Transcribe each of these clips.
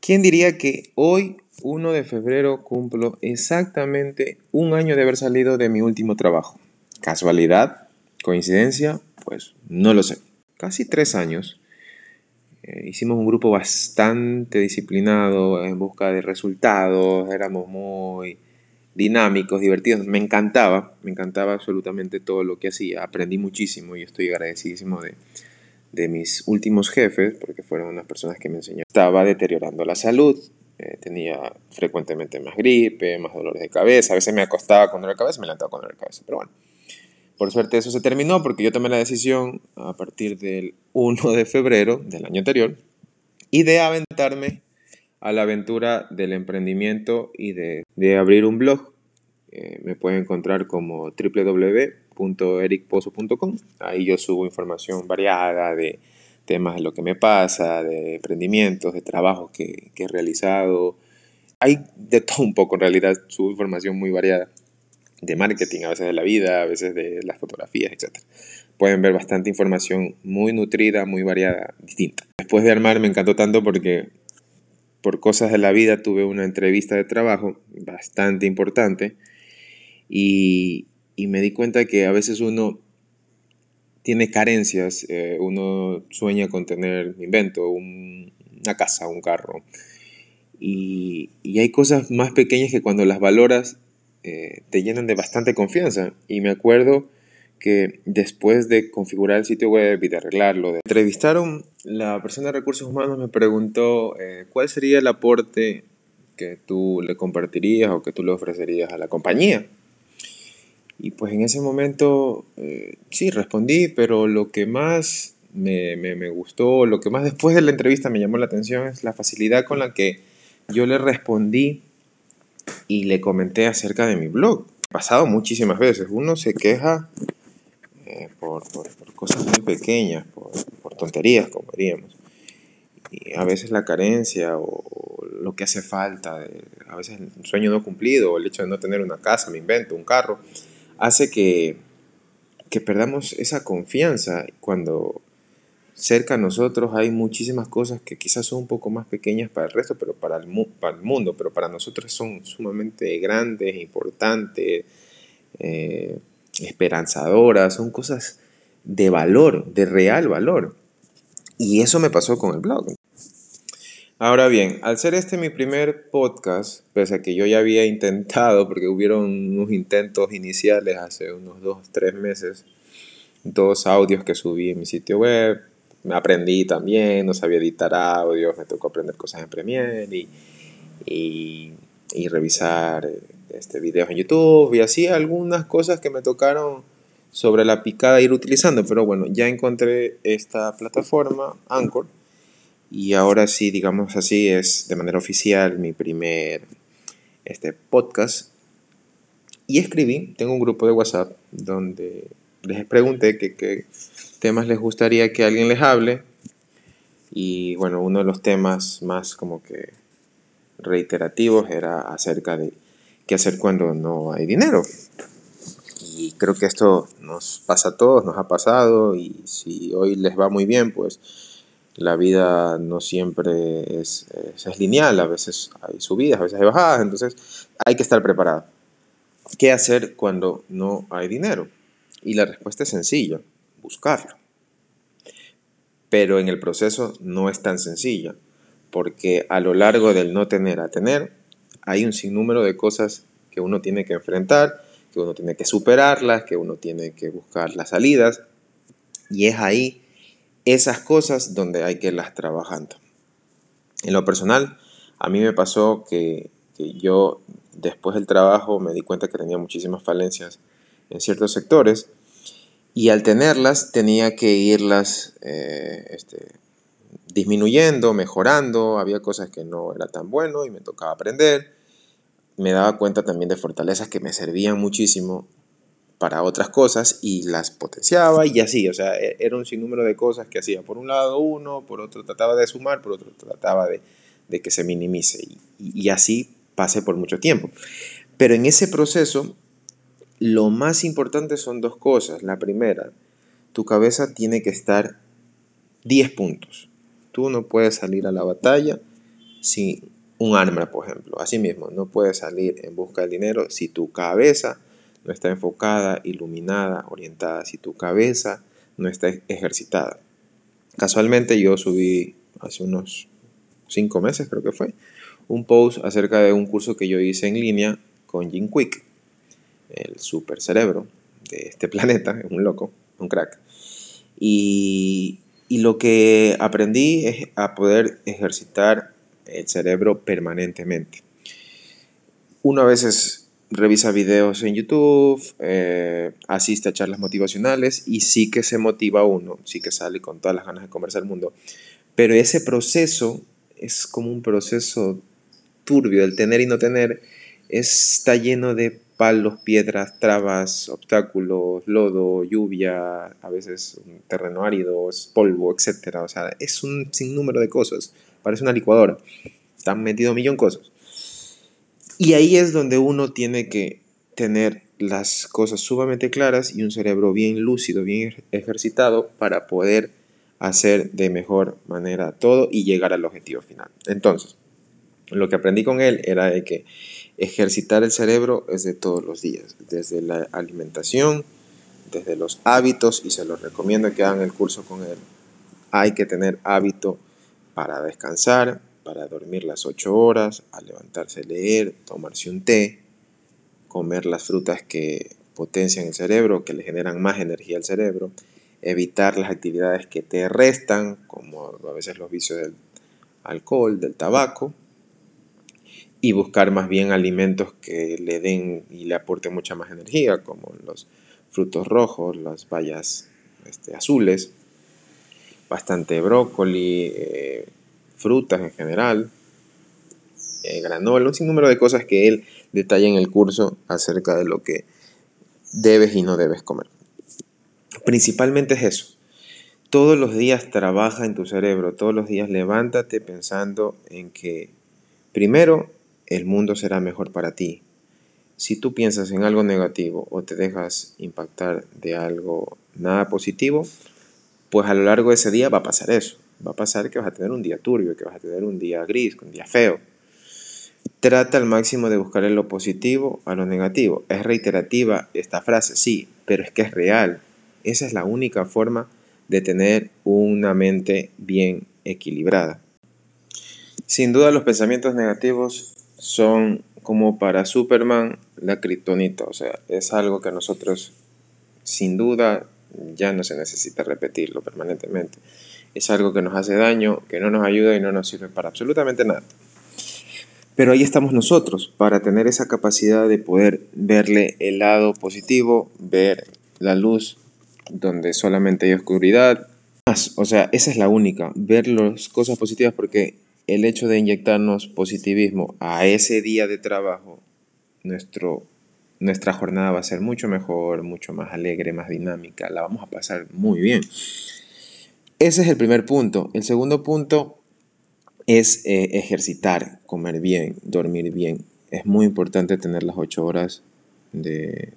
¿Quién diría que hoy, 1 de febrero, cumplo exactamente un año de haber salido de mi último trabajo? ¿Casualidad? ¿Coincidencia? Pues no lo sé. Casi tres años. Eh, hicimos un grupo bastante disciplinado en busca de resultados, éramos muy dinámicos, divertidos. Me encantaba, me encantaba absolutamente todo lo que hacía. Aprendí muchísimo y estoy agradecidísimo de, de mis últimos jefes, porque fueron unas personas que me enseñaron. Estaba deteriorando la salud, eh, tenía frecuentemente más gripe, más dolores de cabeza, a veces me acostaba con dolor de cabeza, me levantaba con dolor de cabeza, pero bueno. Por suerte eso se terminó porque yo tomé la decisión a partir del 1 de febrero del año anterior y de aventarme a la aventura del emprendimiento y de, de abrir un blog. Eh, me pueden encontrar como www.ericpozo.com. Ahí yo subo información variada de temas de lo que me pasa, de emprendimientos, de trabajos que, que he realizado. Hay de todo un poco en realidad, subo información muy variada de marketing, a veces de la vida, a veces de las fotografías, etc. Pueden ver bastante información muy nutrida, muy variada, distinta. Después de armar me encantó tanto porque por cosas de la vida tuve una entrevista de trabajo bastante importante y, me di cuenta que a veces uno tiene carencias, eh, uno sueña con tener, invento, una casa, un carro, y, y, hay cosas más pequeñas que cuando las valoras eh, te llenan de bastante confianza. Y me acuerdo que después de configurar el sitio web y de arreglarlo, de entrevistaron, la persona de recursos humanos me preguntó eh, cuál sería el aporte que tú le compartirías o que tú le ofrecerías a la compañía. Y pues en ese momento eh, sí respondí, pero lo que más me, me, gustó, lo que más después de la entrevista me llamó la atención es la facilidad con la que yo le respondí y le comenté acerca de mi blog. Pasado muchísimas veces. Uno se queja eh, por, cosas muy pequeñas, por, tonterías, como diríamos. Y a veces la carencia o, lo que hace falta, a veces un sueño no cumplido, el hecho de no tener una casa, me invento, un carro, hace que, que perdamos esa confianza cuando cerca a nosotros hay muchísimas cosas que quizás son un poco más pequeñas para el resto, pero para el, para el mundo, pero para nosotros son sumamente grandes, importantes, eh, esperanzadoras, son cosas de valor, de real valor. Y eso me pasó con el blog. Ahora bien, al ser este mi primer podcast, pese a que yo ya había intentado, porque hubieron unos intentos iniciales hace unos dos, tres meses, dos audios que subí en mi sitio web, me aprendí también, no sabía editar audios, me tocó aprender cosas en Premiere y, y, revisar este, videos en YouTube y así algunas cosas que me tocaron sobre la picada ir utilizando, pero bueno, ya encontré esta plataforma, Anchor, y ahora sí, digamos así, es de manera oficial mi primer este, podcast. Y escribí, tengo un grupo de WhatsApp donde les pregunté qué temas les gustaría que alguien les hable. Y bueno, uno de los temas más como que reiterativos era acerca de qué hacer cuando no hay dinero. Y creo que esto nos pasa a todos, nos ha pasado y si hoy les va muy bien, pues la vida no siempre es, es, lineal, a veces hay subidas, a veces hay bajadas, entonces hay que estar preparado. ¿Qué hacer cuando no hay dinero? Y la respuesta es sencilla, buscarlo. Pero en el proceso no es tan sencilla, porque a lo largo del no tener a tener, hay un sinnúmero de cosas que uno tiene que enfrentar, que uno tiene que superarlas, que uno tiene que buscar las salidas, y es ahí esas cosas donde hay que irlas trabajando. En lo personal, a mí me pasó que, yo después del trabajo me di cuenta que tenía muchísimas falencias en ciertos sectores y al tenerlas tenía que irlas eh, este, disminuyendo, mejorando, había cosas que no era tan bueno y me tocaba aprender. Me daba cuenta también de fortalezas que me servían muchísimo para otras cosas y las potenciaba y así, o sea, e, era un sinnúmero de cosas que hacía. Por un lado uno, por otro trataba de sumar, por otro trataba de, que se minimice y, y así pasé por mucho tiempo. Pero en ese proceso, lo más importante son dos cosas. La primera, tu cabeza tiene que estar 10 puntos. Tú no puedes salir a la batalla si un arma, por ejemplo. Asimismo, no puedes salir en busca del dinero si tu cabeza no está enfocada, iluminada, orientada, si tu cabeza no está ejercitada. Casualmente yo subí hace unos cinco meses, creo que fue, un post acerca de un curso que yo hice en línea con Jim Quick, el super cerebro de este planeta, un loco, un crack. Y, y lo que aprendí es a poder ejercitar el cerebro permanentemente. Uno a veces revisa videos en YouTube, eh, asiste a charlas motivacionales y sí que se motiva uno, sí que sale con todas las ganas de comerse el mundo. Pero ese proceso es como un proceso turbio, el tener y no tener, está lleno de palos, piedras, trabas, obstáculos, lodo, lluvia, a veces terreno árido, polvo, etc. O sea, es un sinnúmero de cosas parece una licuadora. Están metido un millón de cosas. Y ahí es donde uno tiene que tener las cosas sumamente claras y un cerebro bien lúcido, bien ejercitado para poder hacer de mejor manera todo y llegar al objetivo final. Entonces, lo que aprendí con él era de que ejercitar el cerebro es de todos los días, desde la alimentación, desde los hábitos, y se los recomiendo que hagan el curso con él. Hay que tener hábito para descansar, para dormir las 8 horas, a levantarse a leer, tomarse un té, comer las frutas que potencian el cerebro, que le generan más energía al cerebro, evitar las actividades que te restan, como a veces los vicios del alcohol, del tabaco, y buscar más bien alimentos que le den y le aporten mucha más energía, como los frutos rojos, las bayas este, azules, bastante brócoli, eh, frutas en general, eh, granola, un sinnúmero de cosas que él detalla en el curso acerca de lo que debes y no debes comer. Principalmente es eso. Todos los días trabaja en tu cerebro, todos los días levántate pensando en que primero el mundo será mejor para ti. Si tú piensas en algo negativo o te dejas impactar de algo nada positivo, pues a lo largo de ese día va a pasar eso. Va a pasar que vas a tener un día turbio, que vas a tener un día gris, un día feo. Trata al máximo de buscar lo positivo a lo negativo. Es reiterativa esta frase, sí, pero es que es real. Esa es la única forma de tener una mente bien equilibrada. Sin duda los pensamientos negativos son como para Superman la kriptonita, o sea, es algo que nosotros sin duda ya no se necesita repetirlo permanentemente. Es algo que nos hace daño, que no nos ayuda y no nos sirve para absolutamente nada. Pero ahí estamos nosotros, para tener esa capacidad de poder verle el lado positivo, ver la luz donde solamente hay oscuridad. O sea, esa es la única, ver las cosas positivas porque el hecho de inyectarnos positivismo a ese día de trabajo, nuestro nuestra jornada va a ser mucho mejor, mucho más alegre, más dinámica, la vamos a pasar muy bien. Ese es el primer punto. El segundo punto es eh, ejercitar, comer bien, dormir bien. Es muy importante tener las ocho horas de,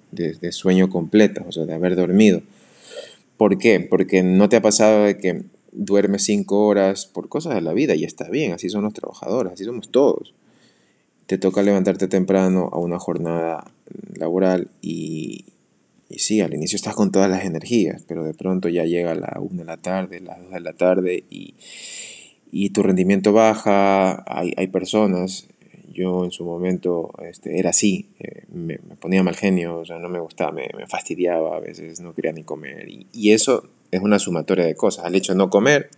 sueño completas, o sea, de haber dormido. ¿Por qué? Porque no te ha pasado de que duermes cinco horas por cosas de la vida y está bien, así son los trabajadores, así somos todos te toca levantarte temprano a una jornada laboral y, sí, al inicio estás con todas las energías, pero de pronto ya llega la 1 de la tarde, las 2 de la tarde y, y tu rendimiento baja, hay, hay, personas, yo en su momento este, era así, eh, me, ponía mal genio, o sea, no me gustaba, me, me fastidiaba, a veces no quería ni comer y, y eso es una sumatoria de cosas, al hecho de no comer,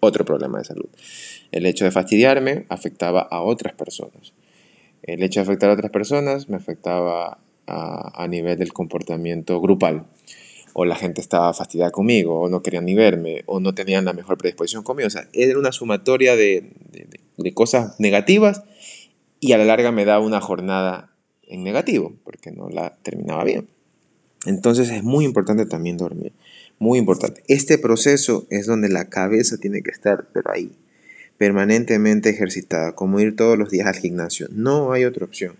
otro problema de salud. El hecho de fastidiarme afectaba a otras personas. El hecho de afectar a otras personas me afectaba a, nivel del comportamiento grupal. O la gente estaba fastidiada conmigo, o no querían ni verme, o no tenían la mejor predisposición conmigo. O sea, era una sumatoria de, de cosas negativas y a la larga me daba una jornada en negativo, porque no la terminaba bien. Entonces es muy importante también dormir, muy importante. Este proceso es donde la cabeza tiene que estar, pero ahí, permanentemente ejercitada, como ir todos los días al gimnasio. No hay otra opción.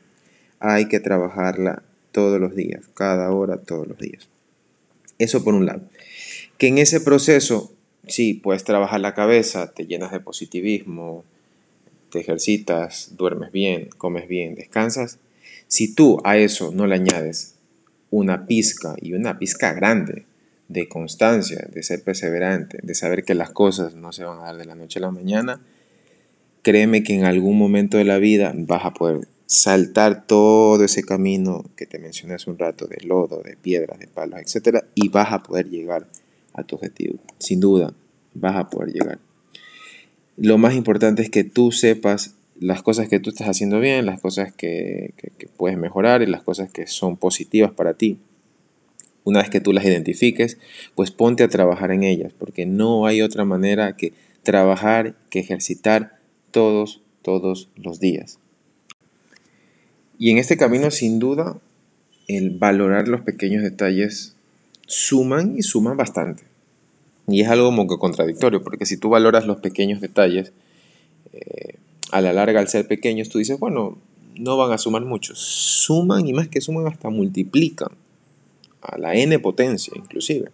Hay que trabajarla todos los días, cada hora, todos los días. Eso por un lado. Que en ese proceso, sí, puedes trabajar la cabeza, te llenas de positivismo, te ejercitas, duermes bien, comes bien, descansas, si tú a eso no le añades una pizca y una pizca grande de constancia, de ser perseverante, de saber que las cosas no se van a dar de la noche a la mañana, créeme que en algún momento de la vida vas a poder saltar todo ese camino que te mencioné hace un rato de lodo, de piedras, de palos, etc. Y vas a poder llegar a tu objetivo. Sin duda, vas a poder llegar. Lo más importante es que tú sepas las cosas que tú estás haciendo bien, las cosas que, que puedes mejorar y las cosas que son positivas para ti. Una vez que tú las identifiques, pues ponte a trabajar en ellas, porque no hay otra manera que trabajar, que ejercitar todos, todos los días. Y en este camino, sin duda, el valorar los pequeños detalles suman y suman bastante. Y es algo como que contradictorio, porque si tú valoras los pequeños detalles, eh, a la larga al ser pequeños, tú dices, bueno, no van a sumar mucho. Suman y más que suman hasta multiplican a la n potencia inclusive.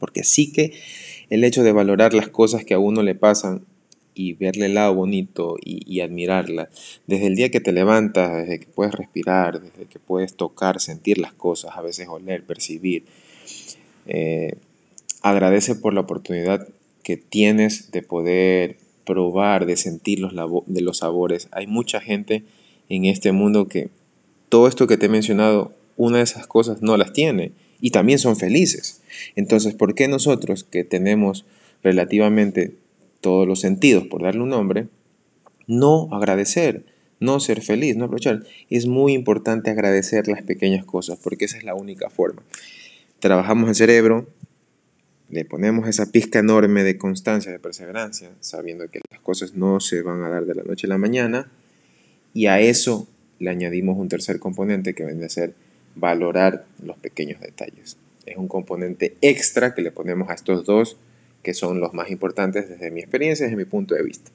Porque sí que el hecho de valorar las cosas que a uno le pasan y verle el lado bonito y, admirarla. Desde el día que te levantas, desde que puedes respirar, desde que puedes tocar, sentir las cosas, a veces oler, percibir. Eh, agradece por la oportunidad que tienes de poder probar, de sentir los, de los sabores. Hay mucha gente en este mundo que todo esto que te he mencionado, una de esas cosas no las tiene y también son felices. Entonces, ¿por qué nosotros que tenemos relativamente todos los sentidos, por darle un nombre, no agradecer, no ser feliz, no aprovechar. Es muy importante agradecer las pequeñas cosas, porque esa es la única forma. Trabajamos el cerebro, le ponemos esa pizca enorme de constancia, de perseverancia, sabiendo que las cosas no se van a dar de la noche a la mañana, y a eso le añadimos un tercer componente que viene a ser valorar los pequeños detalles. Es un componente extra que le ponemos a estos dos que son los más importantes desde mi experiencia, desde mi punto de vista.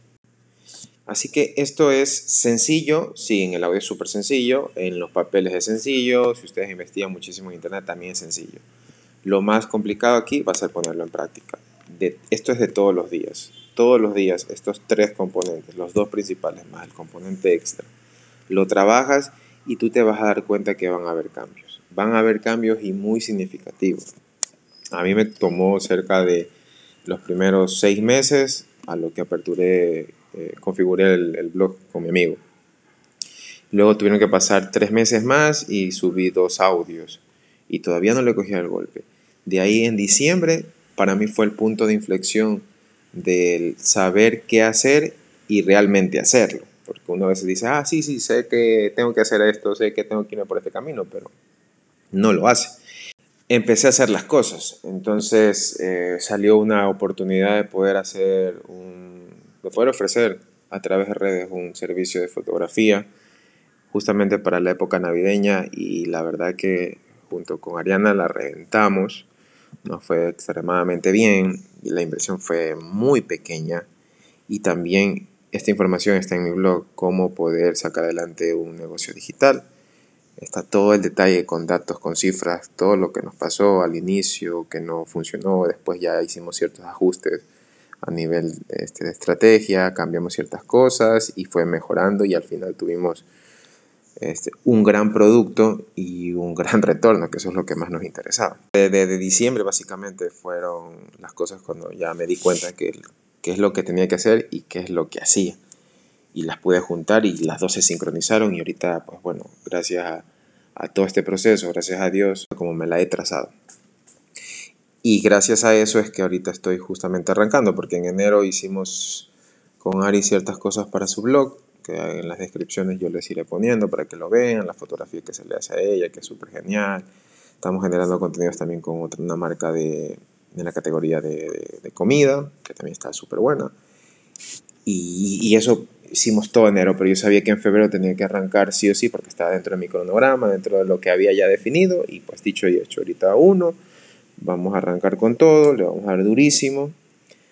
Así que esto es sencillo, sí, en el audio es súper sencillo, en los papeles es sencillo, si ustedes investigan muchísimo en internet también es sencillo. Lo más complicado aquí va a ser ponerlo en práctica. De, esto es de todos los días, todos los días estos tres componentes, los dos principales más el componente extra, lo trabajas y tú te vas a dar cuenta que van a haber cambios. Van a haber cambios y muy significativos. A mí me tomó cerca de los primeros seis meses a lo que aperturé, eh, configuré el, blog con mi amigo. Luego tuvieron que pasar tres meses más y subí dos audios y todavía no le cogía el golpe. De ahí en diciembre para mí fue el punto de inflexión del saber qué hacer y realmente hacerlo. Porque uno a veces dice, ah, sí, sí, sé que tengo que hacer esto, sé que tengo que irme por este camino, pero no lo hace empecé a hacer las cosas. Entonces eh, salió una oportunidad de poder hacer de poder ofrecer a través de redes un servicio de fotografía justamente para la época navideña y la verdad que junto con Ariana la reventamos, nos fue extremadamente bien y la inversión fue muy pequeña y también esta información está en mi blog, cómo poder sacar adelante un negocio digital está todo el detalle con datos, con cifras, todo lo que nos pasó al inicio, que no funcionó, después ya hicimos ciertos ajustes a nivel este, de estrategia, cambiamos ciertas cosas y fue mejorando y al final tuvimos este, un gran producto y un gran retorno, que eso es lo que más nos interesaba. Desde diciembre básicamente fueron las cosas cuando ya me di cuenta que qué es lo que tenía que hacer y qué es lo que hacía y las pude juntar y las dos se sincronizaron y ahorita, pues bueno, gracias a, a todo este proceso, gracias a Dios, como me la he trazado. Y gracias a eso es que ahorita estoy justamente arrancando, porque en enero hicimos con Ari ciertas cosas para su blog, que en las descripciones yo les iré poniendo para que lo vean, la fotografía que se le hace a ella, que es súper genial. Estamos generando contenidos también con otra, una marca de, de la categoría de, de, comida, que también está súper buena. Y, y, eso hicimos todo enero, pero yo sabía que en febrero tenía que arrancar sí o sí porque estaba dentro de mi cronograma, dentro de lo que había ya definido y pues dicho y hecho, ahorita uno, vamos a arrancar con todo, le vamos a dar durísimo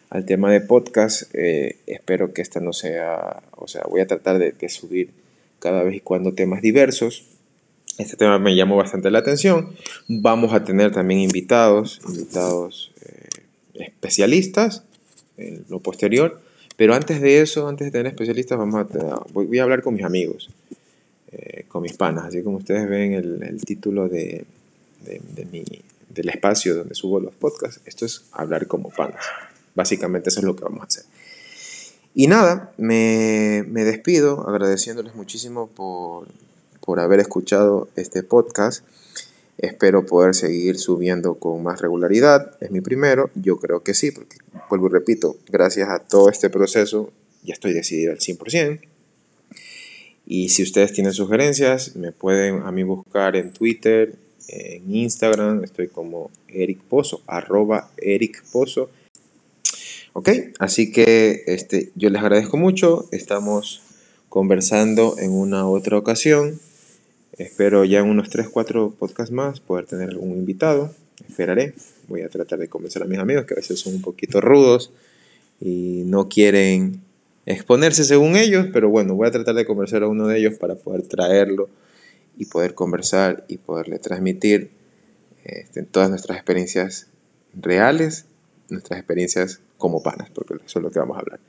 al tema de podcast, eh, espero que esta no sea, o sea, voy a tratar de, subir cada vez y cuando temas diversos. Este tema me llamó bastante la atención. Vamos a tener también invitados, invitados eh, especialistas en lo posterior Pero antes de eso, antes de tener especialistas, vamos a, voy a hablar con mis amigos, eh, con mis panas, así como ustedes ven el, título de mi, del espacio donde subo los podcasts, esto es hablar como panas. Básicamente eso es lo que vamos a hacer. Y nada, me, me despido agradeciéndoles muchísimo por, por haber escuchado este podcast. Espero poder seguir subiendo con más regularidad. Es mi primero. Yo creo que sí, porque vuelvo y repito, gracias a todo este proceso ya estoy decidido al 100%. Y si ustedes tienen sugerencias, me pueden a mí buscar en Twitter, en Instagram. Estoy como Eric Pozo, arroba Eric Pozo. Ok, así que este, yo les agradezco mucho. Estamos conversando en una otra ocasión. Espero ya en unos 3, 4 podcasts más poder tener algún invitado. Esperaré. Voy a tratar de convencer a mis amigos que a veces son un poquito rudos y no quieren exponerse según ellos, pero bueno, voy a tratar de conversar a uno de ellos para poder traerlo y poder conversar y poderle transmitir este, todas nuestras experiencias reales, nuestras experiencias como panas, porque eso es lo que vamos a hablar.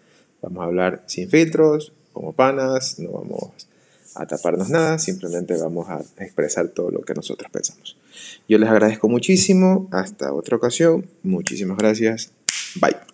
Vamos a hablar sin filtros, como panas, no vamos a taparnos nada, simplemente vamos a expresar todo lo que nosotros pensamos. Yo les agradezco muchísimo, hasta otra ocasión, muchísimas gracias, bye.